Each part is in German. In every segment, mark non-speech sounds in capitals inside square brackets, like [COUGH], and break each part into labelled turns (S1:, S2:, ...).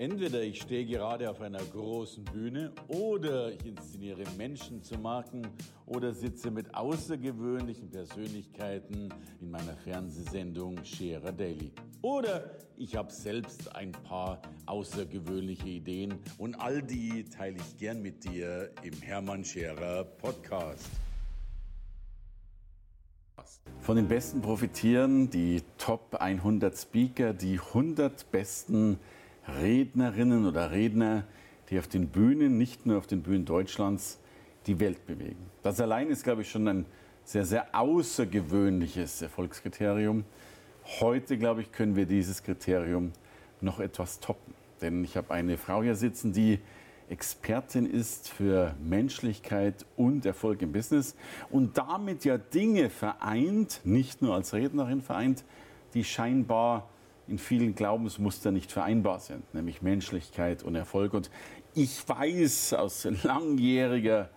S1: Entweder ich stehe gerade auf einer großen Bühne oder ich inszeniere Menschen zu Marken oder sitze mit außergewöhnlichen Persönlichkeiten in meiner Fernsehsendung Scherer Daily. Oder ich habe selbst ein paar außergewöhnliche Ideen und all die teile ich gern mit dir im Hermann Scherer Podcast. Von den Besten profitieren die Top 100 Speaker, die 100 besten Rednerinnen oder Redner, die auf den Bühnen, nicht nur auf den Bühnen Deutschlands, die Welt bewegen. Das allein ist, glaube ich, schon ein sehr, sehr außergewöhnliches Erfolgskriterium. Heute, glaube ich, können wir dieses Kriterium noch etwas toppen. Denn ich habe eine Frau hier sitzen, die Expertin ist für Menschlichkeit und Erfolg im Business und damit ja Dinge vereint, nicht nur als Rednerin vereint, die scheinbar in vielen Glaubensmustern nicht vereinbar sind, nämlich Menschlichkeit und Erfolg. Und ich weiß aus langjähriger,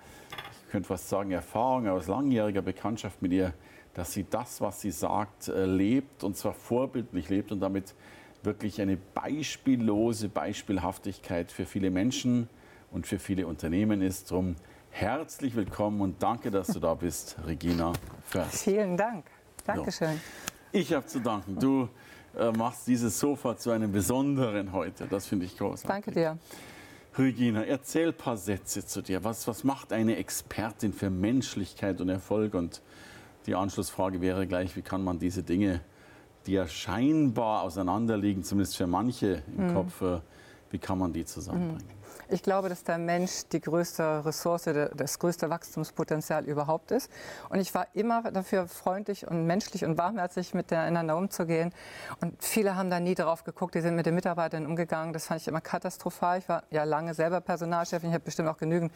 S1: ich könnte fast sagen Erfahrung, aus langjähriger Bekanntschaft mit ihr, dass sie das, was sie sagt, äh, lebt und zwar vorbildlich lebt und damit wirklich eine beispiellose Beispielhaftigkeit für viele Menschen und für viele Unternehmen ist. Drum herzlich willkommen und danke, dass du da bist, Regina
S2: Först. Vielen Dank. Dankeschön. So.
S1: Ich habe zu danken. Du äh, machst dieses Sofa zu einem besonderen heute. Das finde ich großartig.
S2: Danke dir.
S1: Regina, erzähl ein paar Sätze zu dir. Was, was macht eine Expertin für Menschlichkeit und Erfolg? Und die Anschlussfrage wäre gleich, wie kann man diese Dinge, die ja scheinbar auseinanderliegen, zumindest für manche im mhm. Kopf, äh, wie kann man die zusammenbringen? Mhm.
S2: Ich glaube, dass der Mensch die größte Ressource, das größte Wachstumspotenzial überhaupt ist. Und ich war immer dafür freundlich und menschlich und warmherzig miteinander umzugehen. Und viele haben da nie drauf geguckt. Die sind mit den Mitarbeitern umgegangen. Das fand ich immer katastrophal. Ich war ja lange selber Personalchefin. Ich habe bestimmt auch genügend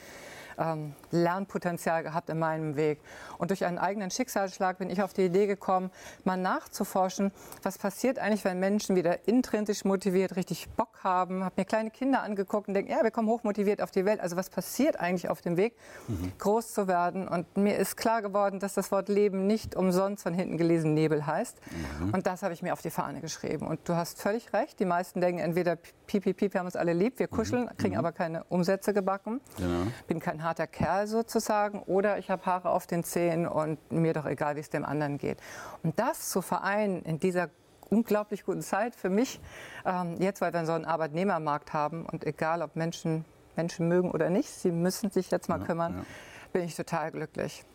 S2: ähm, Lernpotenzial gehabt in meinem Weg. Und durch einen eigenen Schicksalsschlag bin ich auf die Idee gekommen, mal nachzuforschen, was passiert eigentlich, wenn Menschen wieder intrinsisch motiviert, richtig Bock haben. Habe mir kleine Kinder angeguckt und denke, ja, wir kommen hochmotiviert auf die Welt. Also was passiert eigentlich auf dem Weg, mhm. groß zu werden? Und mir ist klar geworden, dass das Wort Leben nicht umsonst von hinten gelesen Nebel heißt. Mhm. Und das habe ich mir auf die Fahne geschrieben. Und du hast völlig recht. Die meisten denken entweder piep, piep, piep, wir haben uns alle lieb, wir kuscheln, mhm. kriegen mhm. aber keine Umsätze gebacken. Genau. Bin kein harter Kerl sozusagen oder ich habe Haare auf den Zähnen und mir doch egal, wie es dem anderen geht. Und das zu vereinen in dieser unglaublich guten Zeit für mich, ähm, jetzt, weil wir so einen Arbeitnehmermarkt haben und egal, ob Menschen Menschen mögen oder nicht, sie müssen sich jetzt mal ja, kümmern, ja. bin ich total glücklich.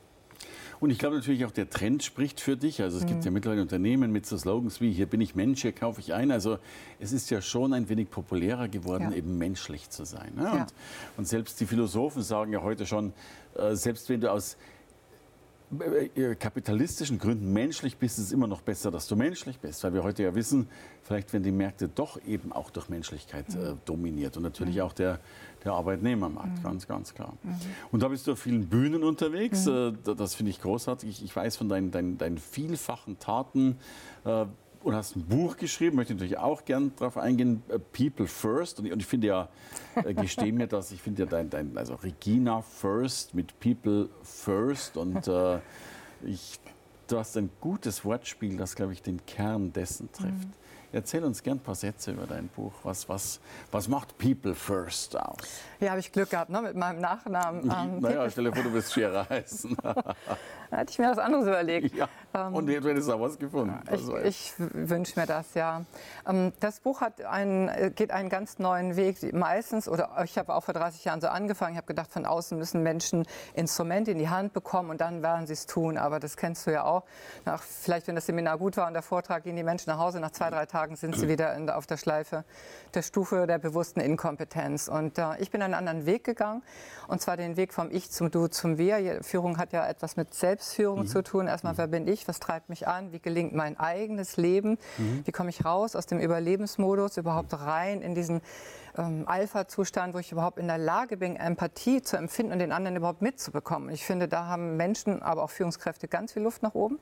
S1: Und ich glaube natürlich auch, der Trend spricht für dich. Also es mhm. gibt ja mittlerweile Unternehmen mit so Slogans wie hier bin ich Mensch, hier kaufe ich ein. Also es ist ja schon ein wenig populärer geworden, ja. eben menschlich zu sein. Ne? Ja. Und, und, selbst die Philosophen sagen ja heute schon, äh, selbst wenn du aus kapitalistischen Gründen menschlich bist, ist es immer noch besser, dass du menschlich bist. Weil wir heute ja wissen, vielleicht werden die Märkte doch eben auch durch Menschlichkeit äh, mhm. dominiert. Und natürlich mhm. auch der, der Arbeitnehmermarkt, mhm. ganz, ganz klar. Mhm. Und da bist du auf vielen Bühnen unterwegs. Mhm. Äh, das finde ich großartig. Ich, ich weiß von deinen, deinen, deinen vielfachen Taten, äh, und hast ein Buch geschrieben, möchte natürlich auch gern darauf eingehen, äh, People First. Und ich, und ich finde ja, äh, gestehe mir das, ich finde ja dein, dein, also Regina First mit People First und äh, ich, du hast ein gutes Wortspiel, das, glaube ich, den Kern dessen trifft. Mhm. Erzähl uns gern ein paar Sätze über dein Buch. Was, was, was macht People First aus?
S2: Ja, habe ich Glück gehabt ne, mit meinem Nachnamen. [LAUGHS]
S1: Ähm, naja, stell dir vor, du wirst Scherer heißen. [LAUGHS]
S2: da hätte ich mir was anderes überlegt.
S1: Ja, ähm, und du hättest auch was gefunden.
S2: Ich, ich wünsche mir das, ja. Ähm, das Buch hat einen, geht einen ganz neuen Weg. Meistens, oder ich habe auch vor 30 Jahren so angefangen, ich habe gedacht, von außen müssen Menschen Instrumente in die Hand bekommen und dann werden sie es tun. Aber das kennst du ja auch. Nach, vielleicht, wenn das Seminar gut war und der Vortrag, gehen die Menschen nach Hause nach zwei, drei Tagen sind sie wieder in, auf der Schleife der Stufe der bewussten Inkompetenz. Und äh, ich bin einen anderen Weg gegangen, und zwar den Weg vom Ich zum Du zum Wir. Führung hat ja etwas mit Selbstführung mhm. zu tun. Erstmal, wer bin ich? Was treibt mich an? Wie gelingt mein eigenes Leben? Mhm. Wie komme ich raus aus dem Überlebensmodus, überhaupt rein in diesen ähm, Alpha-Zustand, wo ich überhaupt in der Lage bin, Empathie zu empfinden und den anderen überhaupt mitzubekommen. Ich finde, da haben Menschen, aber auch Führungskräfte ganz viel Luft nach oben.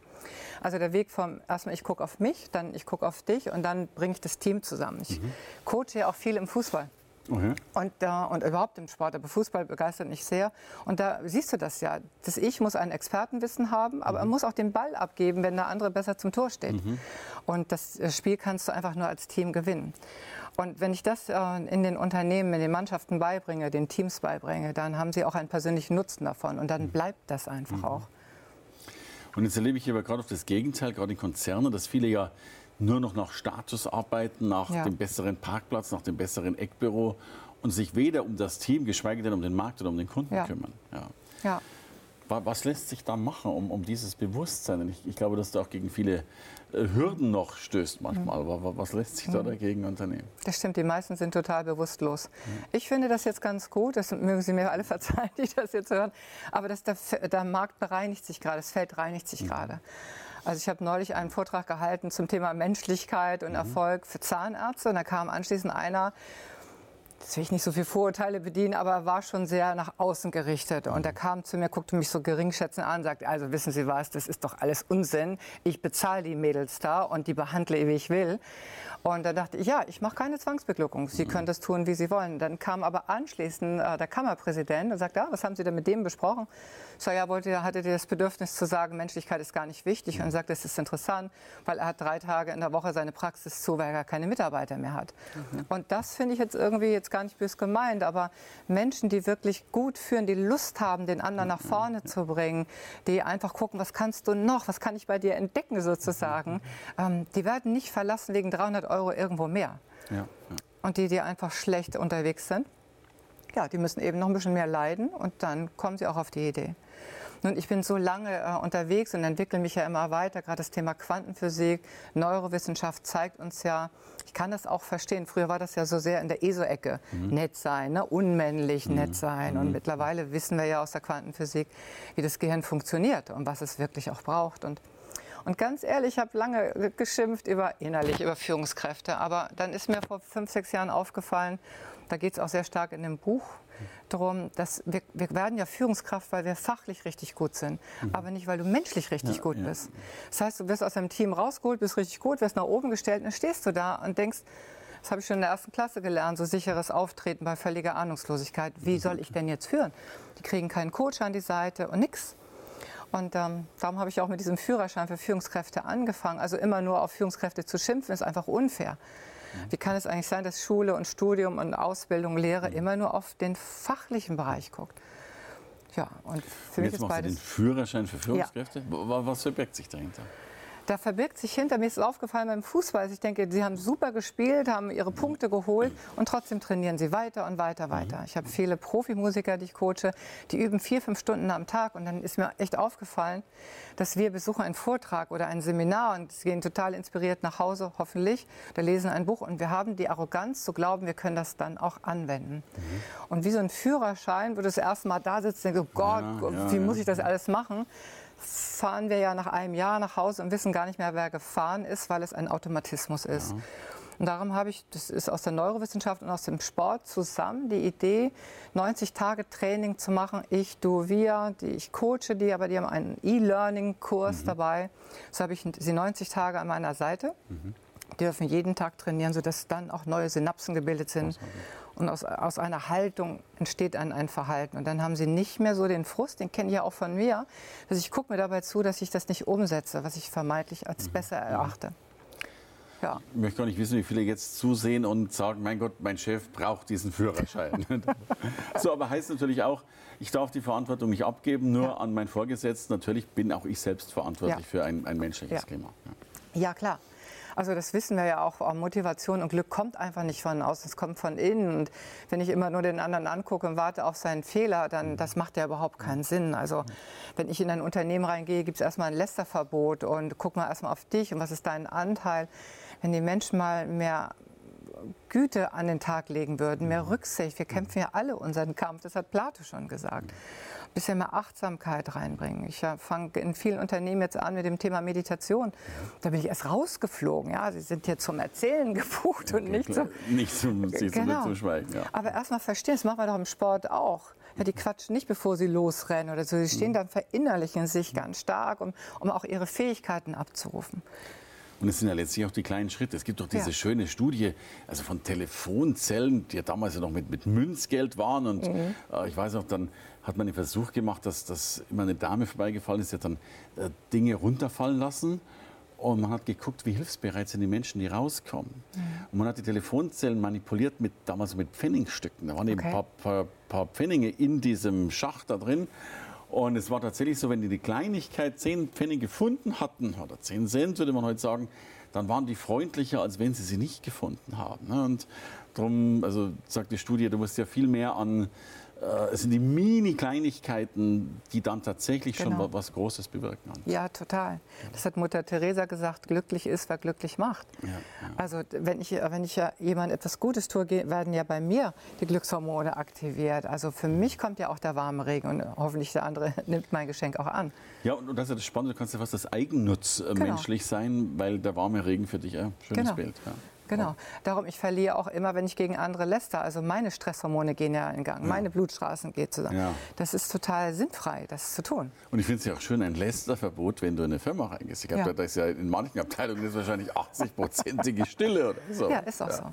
S2: Also der Weg vom erstmal ich gucke auf mich, dann ich gucke auf dich und dann bringe ich das Team zusammen. Ich mhm. coache ja auch viel im Fußball. Okay. Und, äh, und überhaupt im Sport, aber Fußball begeistert mich sehr. Und da siehst du das ja. Das Ich muss ein Expertenwissen haben, aber mhm. er muss auch den Ball abgeben, wenn der andere besser zum Tor steht. Mhm. Und das Spiel kannst du einfach nur als Team gewinnen. Und wenn ich das äh, in den Unternehmen, in den Mannschaften beibringe, den Teams beibringe, dann haben sie auch einen persönlichen Nutzen davon. Und dann mhm. bleibt das einfach mhm. auch.
S1: Und jetzt erlebe ich aber gerade auf das Gegenteil, gerade in Konzernen, dass viele ja nur noch nach Status arbeiten, nach ja. dem besseren Parkplatz, nach dem besseren Eckbüro und sich weder um das Team, geschweige denn um den Markt oder um den Kunden ja. kümmern. Ja. Was lässt sich da machen, um, um dieses Bewusstsein? Ich, ich, glaube, dass du auch gegen viele äh, Hürden noch stößt manchmal. Mhm. Aber was lässt sich da mhm. dagegen unternehmen?
S2: Das stimmt, die meisten sind total bewusstlos. Mhm. Ich finde das jetzt ganz gut, das mögen Sie mir alle [LAUGHS] verzeihen, die das jetzt hören, aber dass der, der Markt bereinigt sich gerade, das Feld reinigt sich mhm. gerade. Also ich habe neulich einen Vortrag gehalten zum Thema Menschlichkeit und mhm. Erfolg für Zahnärzte. Und da kam anschließend einer das will ich nicht so viel Vorurteile bedienen, aber er war schon sehr nach außen gerichtet. Und er kam zu mir, guckte mich so geringschätzend an sagte, also wissen Sie was, das ist doch alles Unsinn. Ich bezahle die Mädels da und die behandle, wie ich will. Und dann dachte ich, ja, ich mache keine Zwangsbeglückung. Sie können das tun, wie Sie wollen. Dann kam aber anschließend äh, der Kammerpräsident und sagte, ja, was haben Sie denn mit dem besprochen? So, ja, wollte, hatte das Bedürfnis zu sagen, Menschlichkeit ist gar nicht wichtig. Und er sagte, es ist interessant, weil er hat drei Tage in der Woche seine Praxis zu, weil er gar keine Mitarbeiter mehr hat. Mhm. Und das finde ich jetzt irgendwie jetzt gar nicht bös gemeint, aber Menschen, die wirklich gut führen, die Lust haben, den anderen nach vorne zu bringen, die einfach gucken, was kannst du noch, was kann ich bei dir entdecken sozusagen, ähm, die werden nicht verlassen wegen 300 Euro irgendwo mehr. Ja, ja. Und die, die einfach schlecht unterwegs sind, ja, die müssen eben noch ein bisschen mehr leiden und dann kommen sie auch auf die Idee. Nun, ich bin so lange äh, unterwegs und entwickle mich ja immer weiter. Gerade das Thema Quantenphysik, Neurowissenschaft zeigt uns ja, ich kann das auch verstehen. Früher war das ja so sehr in der ESO-Ecke. Mhm. Nett sein, ne? unmännlich mhm. nett sein. Und mhm. mittlerweile wissen wir ja aus der Quantenphysik, wie das Gehirn funktioniert und was es wirklich auch braucht. Und und ganz ehrlich, ich habe lange geschimpft über innerlich über Führungskräfte. Aber dann ist mir vor fünf, sechs Jahren aufgefallen, da geht es auch sehr stark in dem Buch darum, dass wir, wir, werden ja Führungskraft, weil wir fachlich richtig gut sind, mhm. aber nicht, weil du menschlich richtig ja, gut ja. bist. Das heißt, du wirst aus deinem Team rausgeholt, bist richtig gut, wirst nach oben gestellt und dann stehst du da und denkst, das habe ich schon in der ersten Klasse gelernt, so sicheres Auftreten bei völliger Ahnungslosigkeit. Wie soll ich denn jetzt führen? Die kriegen keinen Coach an die Seite und nichts. Und ähm, darum habe ich auch mit diesem Führerschein für Führungskräfte angefangen. Also immer nur auf Führungskräfte zu schimpfen, ist einfach unfair. Wie kann es eigentlich sein, dass Schule und Studium und Ausbildung, Lehre mhm. immer nur auf den fachlichen Bereich guckt?
S1: Ja, und für und mich ist beides. Du den Führerschein für Führungskräfte? Ja. Was verbirgt sich dahinter?
S2: Da verbirgt sich hinter, mir ist es aufgefallen beim Fußball, also ich denke, sie haben super gespielt, haben ihre Punkte geholt und trotzdem trainieren sie weiter und weiter, mhm. weiter. Ich habe viele Profimusiker, die ich coache, die üben vier, fünf Stunden am Tag und dann ist mir echt aufgefallen, dass wir besuchen einen Vortrag oder ein Seminar und sie gehen total inspiriert nach Hause, hoffentlich, oder lesen ein Buch und wir haben die Arroganz zu glauben, wir können das dann auch anwenden. Mhm. Und wie so ein Führerschein, wo du das erste Mal da sitzt und denkst, oh Gott, ja, ja, wie muss ich das alles machen? Fahren wir ja nach einem Jahr nach Hause und wissen gar nicht mehr, wer gefahren ist, weil es ein Automatismus ist. Ja. Und darum habe ich, das ist aus der Neurowissenschaft und aus dem Sport zusammen, die Idee, 90 Tage Training zu machen. Ich, du, wir, die, ich coache die, aber die haben einen E-Learning-Kurs mhm. dabei. So habe ich sie 90 Tage an meiner Seite. Mhm. Die dürfen jeden Tag trainieren, sodass dann auch neue Synapsen gebildet sind. Und aus, aus einer Haltung entsteht ein, ein Verhalten. Und dann haben sie nicht mehr so den Frust, den kenne ich ja auch von mir, dass ich gucke mir dabei zu, dass ich das nicht umsetze, was ich vermeintlich als mhm. besser erachte.
S1: Ja. Ich möchte gar nicht wissen, wie viele jetzt zusehen und sagen, mein Gott, mein Chef braucht diesen Führerschein. [LAUGHS] so, aber heißt natürlich auch, ich darf die Verantwortung nicht abgeben, nur ja. an meinen Vorgesetzten. Natürlich bin auch ich selbst verantwortlich ja. für ein, ein menschliches. Klima.
S2: Ja, klar. Also das wissen wir ja auch, Motivation und Glück kommt einfach nicht von außen, es kommt von innen. Und wenn ich immer nur den anderen angucke und warte auf seinen Fehler, dann das macht ja überhaupt keinen Sinn. Also wenn ich in ein Unternehmen reingehe, gibt es erstmal ein Lästerverbot und guck mal erstmal auf dich und was ist dein Anteil. Wenn die Menschen mal mehr Güte an den Tag legen würden, mehr Rücksicht. Wir kämpfen ja alle unseren Kampf, das hat Plato schon gesagt bisschen mehr Achtsamkeit reinbringen. Ich fange in vielen Unternehmen jetzt an mit dem Thema Meditation. Da bin ich erst rausgeflogen. Ja, sie sind hier zum Erzählen [LAUGHS] gebucht und nicht zum,
S1: nicht zum, sie genau. zum Schweigen. Ja.
S2: Aber erstmal verstehen, das machen wir doch im Sport auch. Ja, die quatschen nicht, bevor sie losrennen oder so. Sie stehen mhm. dann verinnerlichen sich ganz stark, um, um auch ihre Fähigkeiten abzurufen.
S1: Und es sind ja letztlich auch die kleinen Schritte. Es gibt doch diese ja. schöne Studie, also von Telefonzellen, die ja damals ja noch mit, mit Münzgeld waren. Und mhm. äh, ich weiß auch, dann hat man den Versuch gemacht, dass, dass immer eine Dame vorbeigefallen ist, die hat dann äh, Dinge runterfallen lassen. Und man hat geguckt, wie hilfsbereit sind die Menschen, die rauskommen. Mhm. Und man hat die Telefonzellen manipuliert mit damals mit Pfennigstücken. Da waren okay. eben ein paar, paar, paar Pfennige in diesem Schacht da drin. Und es war tatsächlich so, wenn die die Kleinigkeit 10 Pfennig gefunden hatten, oder 10 Cent würde man heute sagen, dann waren die freundlicher, als wenn sie sie nicht gefunden haben. Ne? Und darum, also sagt die Studie, du musst ja viel mehr an es sind die Mini-Kleinigkeiten, die dann tatsächlich genau. schon was Großes bewirken.
S2: Ja, total. Das hat Mutter Teresa gesagt, glücklich ist, wer glücklich macht. Ja, ja. Also wenn ich, wenn ich ja jemand etwas Gutes tue, werden ja bei mir die Glückshormone aktiviert. Also für mich kommt ja auch der warme Regen und hoffentlich der andere [LAUGHS] nimmt mein Geschenk auch an.
S1: Ja, und, das ist ja das Spannende, du kannst ja fast das Eigennutz äh, genau. menschlich sein, weil der warme Regen für dich ein schönes genau. Bild. Ja.
S2: Genau. Darum, ich verliere auch immer, wenn ich gegen andere läster. Also meine Stresshormone gehen ja in Gang, ja. meine Blutstraßen gehen zusammen. Ja. Das ist total sinnfrei, das zu tun.
S1: Und ich finde es ja auch schön, ein Lästerverbot, wenn du in eine Firma reingehst. Ich ja. da ist ja in manchen Abteilungen ist wahrscheinlich 80-prozentige Stille oder so.
S2: Ja, ist auch so.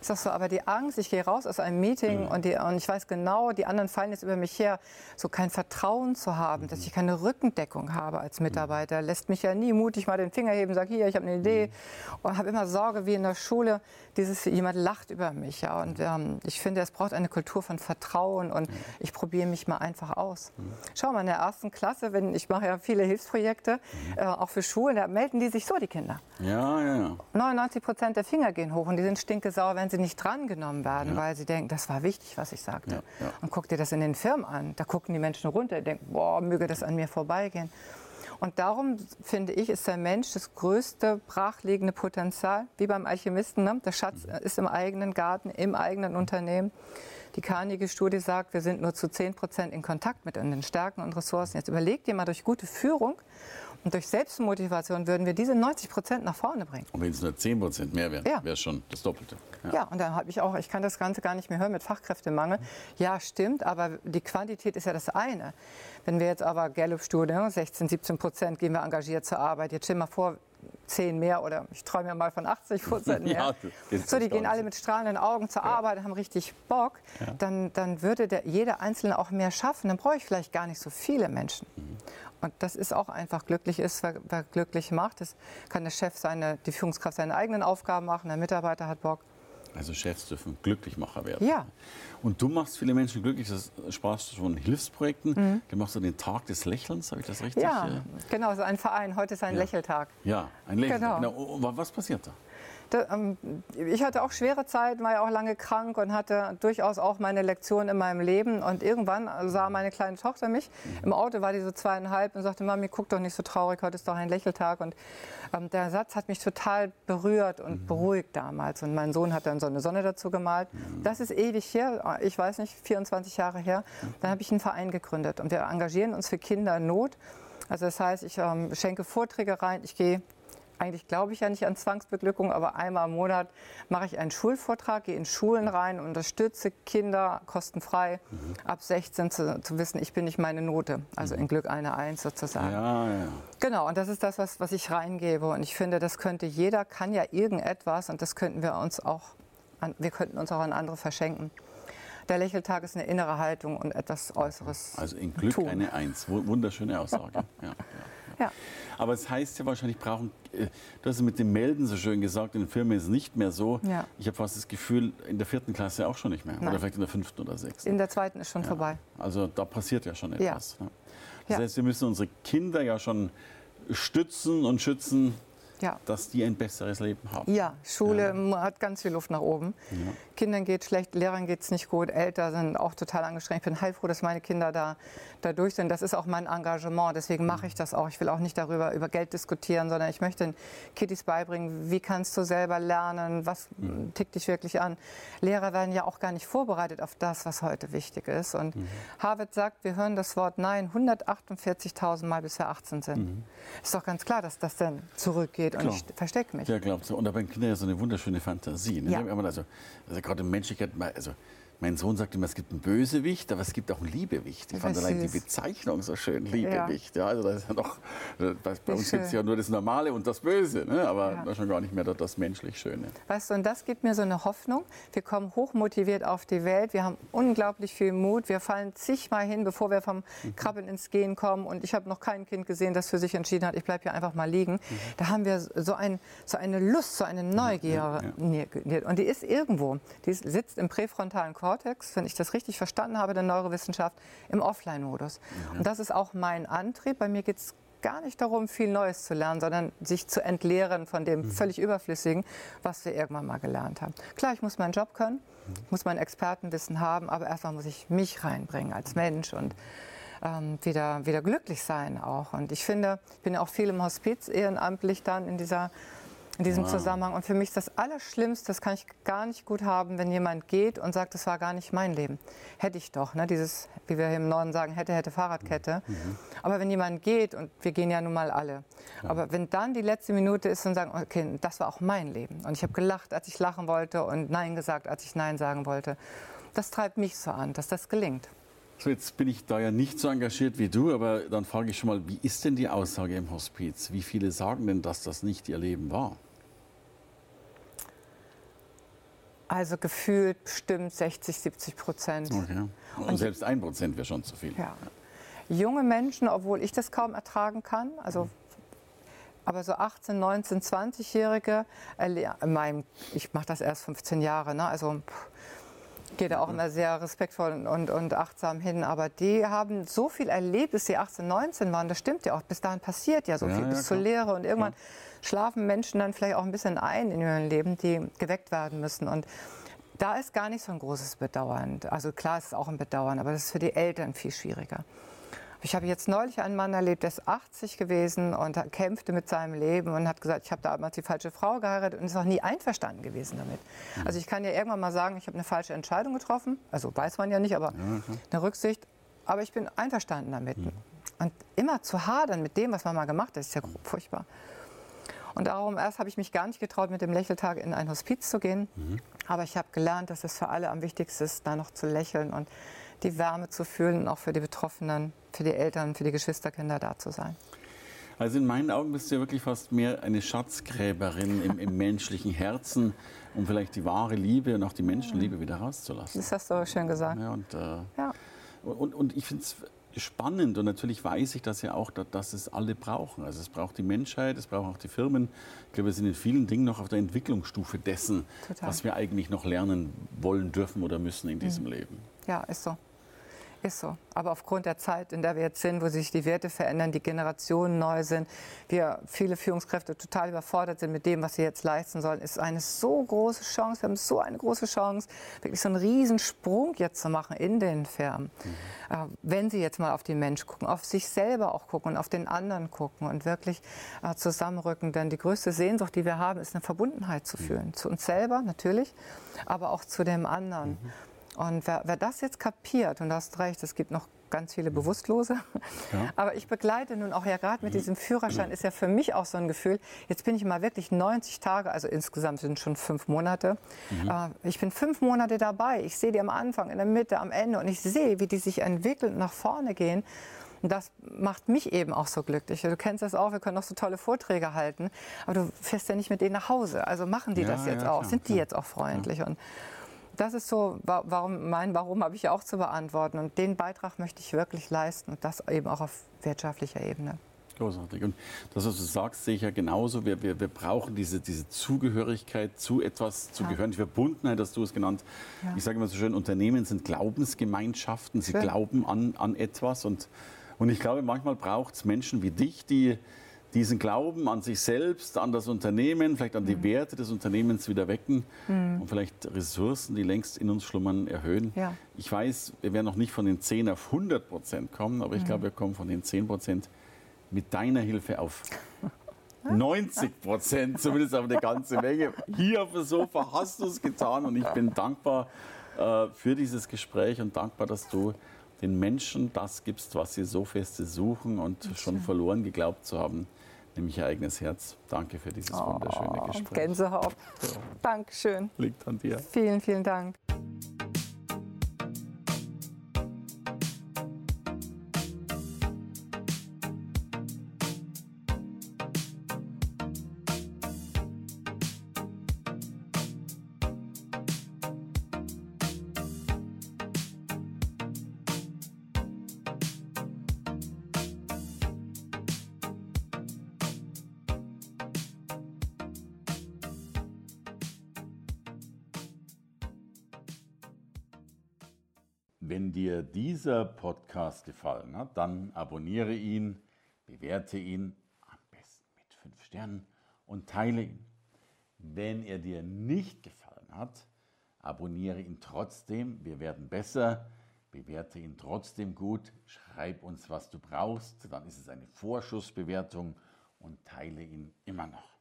S2: Ist auch so. Aber die Angst, ich gehe raus aus einem Meeting mhm. und, die, und, ich weiß genau, die anderen fallen jetzt über mich her, so kein Vertrauen zu haben, mhm. dass ich keine Rückendeckung habe als Mitarbeiter, mhm. lässt mich ja nie mutig mal den Finger heben, sage hier, ich habe eine Idee mhm. und habe immer Sorge, wie in der Schule, dieses jemand lacht über mich. Ja, und ähm, ich finde, es braucht eine Kultur von Vertrauen und ich probiere mich mal einfach aus. Schau mal, in der ersten Klasse, wenn ich mache ja viele Hilfsprojekte, äh, auch für Schulen, da melden die sich so, die Kinder.
S1: Ja, ja, ja.
S2: 99 Prozent der Finger gehen hoch und die sind stinkesauer, wenn sie nicht drangenommen werden, ja. weil sie denken, das war wichtig, was ich sagte. Ja, ja. Und guck dir das in den Firmen an. Da gucken die Menschen runter, die denken, boah, möge das an mir vorbeigehen. Und darum finde ich, ist der Mensch das größte brachliegende Potenzial, wie beim Alchemisten. Ne? Der Schatz mhm. ist im eigenen Garten, im eigenen Unternehmen. Die Carnegie-Studie sagt, wir sind nur zu 10 Prozent in Kontakt mit unseren Stärken und Ressourcen. Jetzt überlegt ihr mal durch gute Führung und durch Selbstmotivation würden wir diese 90 Prozent nach vorne bringen.
S1: Und wenn es nur 10 Prozent mehr wären, ja. wäre es schon das Doppelte.
S2: Ja. ja, und dann habe ich auch, ich kann das Ganze gar nicht mehr hören mit Fachkräftemangel. Ja, stimmt, aber die Quantität ist ja das eine. Wenn wir jetzt aber Gallup-Studie, 16, 17 Prozent gehen wir engagiert zur Arbeit. Jetzt stell mal vor, 10 mehr oder ich träume ja mal von 80 Prozent [LAUGHS] mehr. ja, so, die gehen alle mit strahlenden Augen zur ja. Arbeit, haben richtig Bock. Ja. Dann, dann würde der, jeder Einzelne auch mehr schaffen. Dann brauche ich vielleicht gar nicht so viele Menschen. Mhm. Und das ist auch einfach glücklich ist, wer, wer glücklich macht. Das kann der Chef seine, die Führungskraft seine eigenen Aufgaben machen, der Mitarbeiter hat Bock.
S1: Also Chefs dürfen Glücklichmacher werden.
S2: Ja.
S1: Und du machst viele Menschen glücklich. Das sprachst du von Hilfsprojekten. Mhm. Du machst so den Tag des Lächelns, habe ich das richtig?
S2: Ja, äh? genau, so ein Verein. Heute ist ein
S1: ja.
S2: Lächeltag.
S1: Ja, ein Lächeltag. Genau. genau. Was passiert da?
S2: Ähm, ich hatte auch schwere Zeiten, war ja auch lange krank und hatte durchaus auch meine Lektion in meinem Leben. Und irgendwann sah meine kleine Tochter mich. Im Auto war die so zweieinhalb und sagte, Mami, guck doch nicht so traurig, heute ist doch ein Lächeltag. Und ähm, der Satz hat mich total berührt und mhm. beruhigt damals. Und mein Sohn hat dann so eine Sonne dazu gemalt. Mhm. Das ist ewig her, ich weiß nicht, 24 Jahre her. Dann habe ich einen Verein gegründet und wir engagieren uns für Kinder in Not. Also das heißt, ich ähm, schenke Vorträge rein, ich gehe eigentlich glaube ich ja nicht an Zwangsbeglückung, aber einmal im Monat mache ich einen Schulvortrag, gehe in Schulen rein, unterstütze Kinder kostenfrei mhm. ab 16 zu, zu, wissen, ich bin nicht meine Note, also mhm. in Glück eine Eins sozusagen.
S1: Ja, ja.
S2: Genau, und das ist das, was, was ich reingebe. Und ich finde, das könnte jeder, kann ja irgendetwas und das könnten wir uns auch, an, wir könnten uns auch an andere verschenken. Der Lächeltag ist eine innere Haltung und etwas Äußeres.
S1: Also in Glück tun. eine Eins. Wunderschöne Aussage. [LAUGHS] ja, ja. Ja. Aber es heißt ja wahrscheinlich, brauchen, äh, du hast es mit dem Melden so schön gesagt, in den Firmen ist es nicht mehr so. Ja. Ich habe fast das Gefühl, in der vierten Klasse auch schon nicht mehr. Nein. Oder vielleicht in der fünften oder sechsten.
S2: In der zweiten ist schon ja. vorbei.
S1: Also da passiert ja schon etwas. Ja. Das heißt, wir müssen unsere Kinder ja schon stützen und schützen, dass die ein besseres Leben haben.
S2: Ja, Schule hat ganz viel Luft nach oben. Kindern geht schlecht, Lehrern geht es nicht gut, Eltern sind auch total angestrengt. Ich bin heilfroh, dass meine Kinder da, da durch sind. Das ist auch mein Engagement, deswegen mache ich das auch. Ich will auch nicht darüber über Geld diskutieren, sondern ich möchte den Kiddies beibringen, wie kannst du selber lernen, was mhm. tickt dich wirklich an. Lehrer werden ja auch gar nicht vorbereitet auf das, was heute wichtig ist. Und mhm. Harvard sagt, wir hören das Wort Nein 148.000 Mal, bis wir 18 sind. Mhm. Ist doch ganz klar, dass das dann zurückgeht und ich verstecke mich.
S1: Ja, glaubt so. Und da bei Kindern ja so eine wunderschöne Fantasie. Ne? Ja. Also, also gerade Menschlichkeit, also Mein Sohn sagt immer, es gibt einen Bösewicht, aber es gibt auch einen Liebewicht. Ich fand allein die Bezeichnung so schön, Liebewicht. Ja. ja also das ist ja noch, bei, bei uns gibt es ja nur das Normale und das Böse, ne? aber ja. schon gar nicht mehr das menschlich Schöne.
S2: Weißt du, und das gibt mir so eine Hoffnung. Wir kommen hochmotiviert auf die Welt, wir haben unglaublich viel Mut, wir fallen zigmal hin, bevor wir vom mhm. Krabbeln ins Gehen kommen. Und ich habe noch kein Kind gesehen, das für sich entschieden hat, ich bleibe hier einfach mal liegen. Mhm. Da haben wir so, ein, so eine Lust, so eine Neugier. Ja, und die ist irgendwo, die sitzt im präfrontalen Kortex wenn ich das richtig verstanden habe, der Neurowissenschaft, im Offline-Modus. Mhm. Und das ist auch mein Antrieb. Bei mir geht es gar nicht darum, viel Neues zu lernen, sondern sich zu entleeren von dem mhm. völlig Überflüssigen, was wir irgendwann mal gelernt haben. Klar, ich muss meinen Job können, mhm. muss mein Expertenwissen haben, aber erstmal muss ich mich reinbringen als Mensch und ähm, wieder, wieder glücklich sein auch. Und ich finde, ich bin ja auch viel im Hospiz ehrenamtlich dann in dieser in diesem wow. Zusammenhang. Und für mich ist das Allerschlimmste, das kann ich gar nicht gut haben, wenn jemand geht und sagt, das war gar nicht mein Leben. Hätte ich doch, ne? dieses, wie wir hier im Norden sagen, hätte, hätte Fahrradkette. Mhm. Aber wenn jemand geht, und wir gehen ja nun mal alle, ja. aber wenn dann die letzte Minute ist und sagen, okay, das war auch mein Leben. Und ich habe gelacht, als ich lachen wollte und Nein gesagt, als ich Nein sagen wollte. Das treibt mich so an, dass das gelingt.
S1: So, jetzt bin ich da ja nicht so engagiert wie du, aber dann frage ich schon mal, wie ist denn die Aussage im Hospiz? Wie viele sagen denn, dass das nicht ihr Leben war?
S2: Also gefühlt bestimmt 60, 70 Prozent.
S1: Okay. Und selbst ein Prozent wäre schon zu viel.
S2: Ja. Junge Menschen, obwohl ich das kaum ertragen kann, also aber so 18, 19, 20-Jährige, ich mache das erst 15 Jahre, ne? also gehe da auch immer sehr respektvoll und, und, achtsam hin. Aber die haben so viel erlebt, bis sie 18, 19 waren. Das stimmt ja auch. Bis dahin passiert ja so ja, viel, ja, bis klar. zur Lehre. Und irgendwann ja. schlafen Menschen dann vielleicht auch ein bisschen ein in ihrem Leben, die geweckt werden müssen. Und da ist gar nicht so ein großes Bedauern. Also klar ist es auch ein Bedauern, aber das ist für die Eltern viel schwieriger. Ich habe jetzt neulich einen Mann erlebt, der ist 80 gewesen und kämpfte mit seinem Leben und hat gesagt, ich habe damals die falsche Frau geheiratet und ist auch nie einverstanden gewesen damit. Mhm. Also ich kann ja irgendwann mal sagen, ich habe eine falsche Entscheidung getroffen. Also weiß man ja nicht, aber ja, eine Rücksicht. Aber ich bin einverstanden damit. Mhm. Und immer zu hadern mit dem, was man mal gemacht hat, ist ja furchtbar. Und darum erst habe ich mich gar nicht getraut, mit dem Lächeltag in ein Hospiz zu gehen. Mhm. Aber ich habe gelernt, dass es für alle am wichtigsten ist, da noch zu lächeln und die Wärme zu fühlen und auch für die Betroffenen, für die Eltern, für die Geschwisterkinder da zu sein.
S1: Also in meinen Augen bist du ja wirklich fast mehr eine Schatzgräberin im, im menschlichen Herzen, um vielleicht die wahre Liebe und auch die Menschenliebe wieder rauszulassen.
S2: Das hast du schön gesagt.
S1: Ja, und, äh, ja. und, und ich finde es spannend und natürlich weiß ich das ja auch, dass es alle brauchen. Also es braucht die Menschheit, es brauchen auch die Firmen. Ich glaube, wir sind in vielen Dingen noch auf der Entwicklungsstufe dessen, Total. was wir eigentlich noch lernen wollen, dürfen oder müssen in diesem mhm. Leben.
S2: Ja, ist so. Ist so. Aber aufgrund der Zeit, in der wir jetzt sind, wo sich die Werte verändern, die Generationen neu sind, wir viele Führungskräfte total überfordert sind mit dem, was sie jetzt leisten sollen, ist eine so große Chance. Wir haben so eine große Chance, wirklich so einen Riesensprung jetzt zu machen in den Firmen. Mhm. Äh, wenn sie jetzt mal auf den Mensch gucken, auf sich selber auch gucken und auf den anderen gucken und wirklich äh, zusammenrücken. Denn die größte Sehnsucht, die wir haben, ist eine Verbundenheit zu fühlen. Mhm. Zu uns selber natürlich, aber auch zu dem anderen. Mhm. Und wer, wer, das jetzt kapiert, und du hast recht, es gibt noch ganz viele Bewusstlose, ja. [LAUGHS] aber ich begleite nun auch ja gerade mit diesem Führerschein, ist ja für mich auch so ein Gefühl, jetzt bin ich mal wirklich 90 Tage, also insgesamt sind schon fünf Monate, mhm. äh, ich bin fünf Monate dabei, ich sehe die am Anfang, in der Mitte, am Ende und ich sehe, wie die sich entwickeln und nach vorne gehen. Und das macht mich eben auch so glücklich. Du kennst das auch, wir können auch so tolle Vorträge halten, aber du fährst ja nicht mit denen nach Hause. Also machen die ja, das jetzt ja, auch, klar, sind die jetzt auch freundlich. Und das ist so, warum, mein Warum habe ich auch zu beantworten. Und den Beitrag möchte ich wirklich leisten und das eben auch auf wirtschaftlicher Ebene.
S1: Großartig. Und das, was du sagst, sehe ich ja genauso. Wir, wir, wir brauchen diese, diese Zugehörigkeit zu etwas zu ja. gehören, die Verbundenheit, hast du es genannt. Ja. Ich sage immer so schön, Unternehmen sind Glaubensgemeinschaften. Sie schön. glauben an, an etwas. Und, und ich glaube, manchmal braucht es Menschen wie dich, die diesen Glauben an sich selbst, an das Unternehmen, vielleicht an die mhm. Werte des Unternehmens wieder wecken mhm. und vielleicht Ressourcen, die längst in uns schlummern, erhöhen. Ja. Ich weiß, wir werden noch nicht von den 10 auf 100 Prozent kommen, aber ich mhm. glaube, wir kommen von den 10 Prozent mit deiner Hilfe auf [LAUGHS] 90 Prozent, zumindest auf eine ganze Menge. Hier auf dem Sofa hast du es getan und ich bin dankbar äh, für dieses Gespräch und dankbar, dass du den Menschen das gibst, was sie so feste suchen und schon verloren geglaubt zu haben nämlich ihr eigenes Herz. Danke für dieses oh, wunderschöne Gespräch.
S2: Gänsehaut. Ja. Dankeschön.
S1: Liegt an dir.
S2: Vielen, vielen Dank.
S1: Wenn dir dieser Podcast gefallen hat, dann abonniere ihn, bewerte ihn am besten mit fünf Sternen und teile ihn. Wenn er dir nicht gefallen hat, abonniere ihn trotzdem. Wir werden besser. Bewerte ihn trotzdem gut. Schreib uns, was du brauchst. Dann ist es eine Vorschussbewertung und teile ihn immer noch.